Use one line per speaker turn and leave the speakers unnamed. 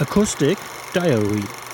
Acoustic Diary.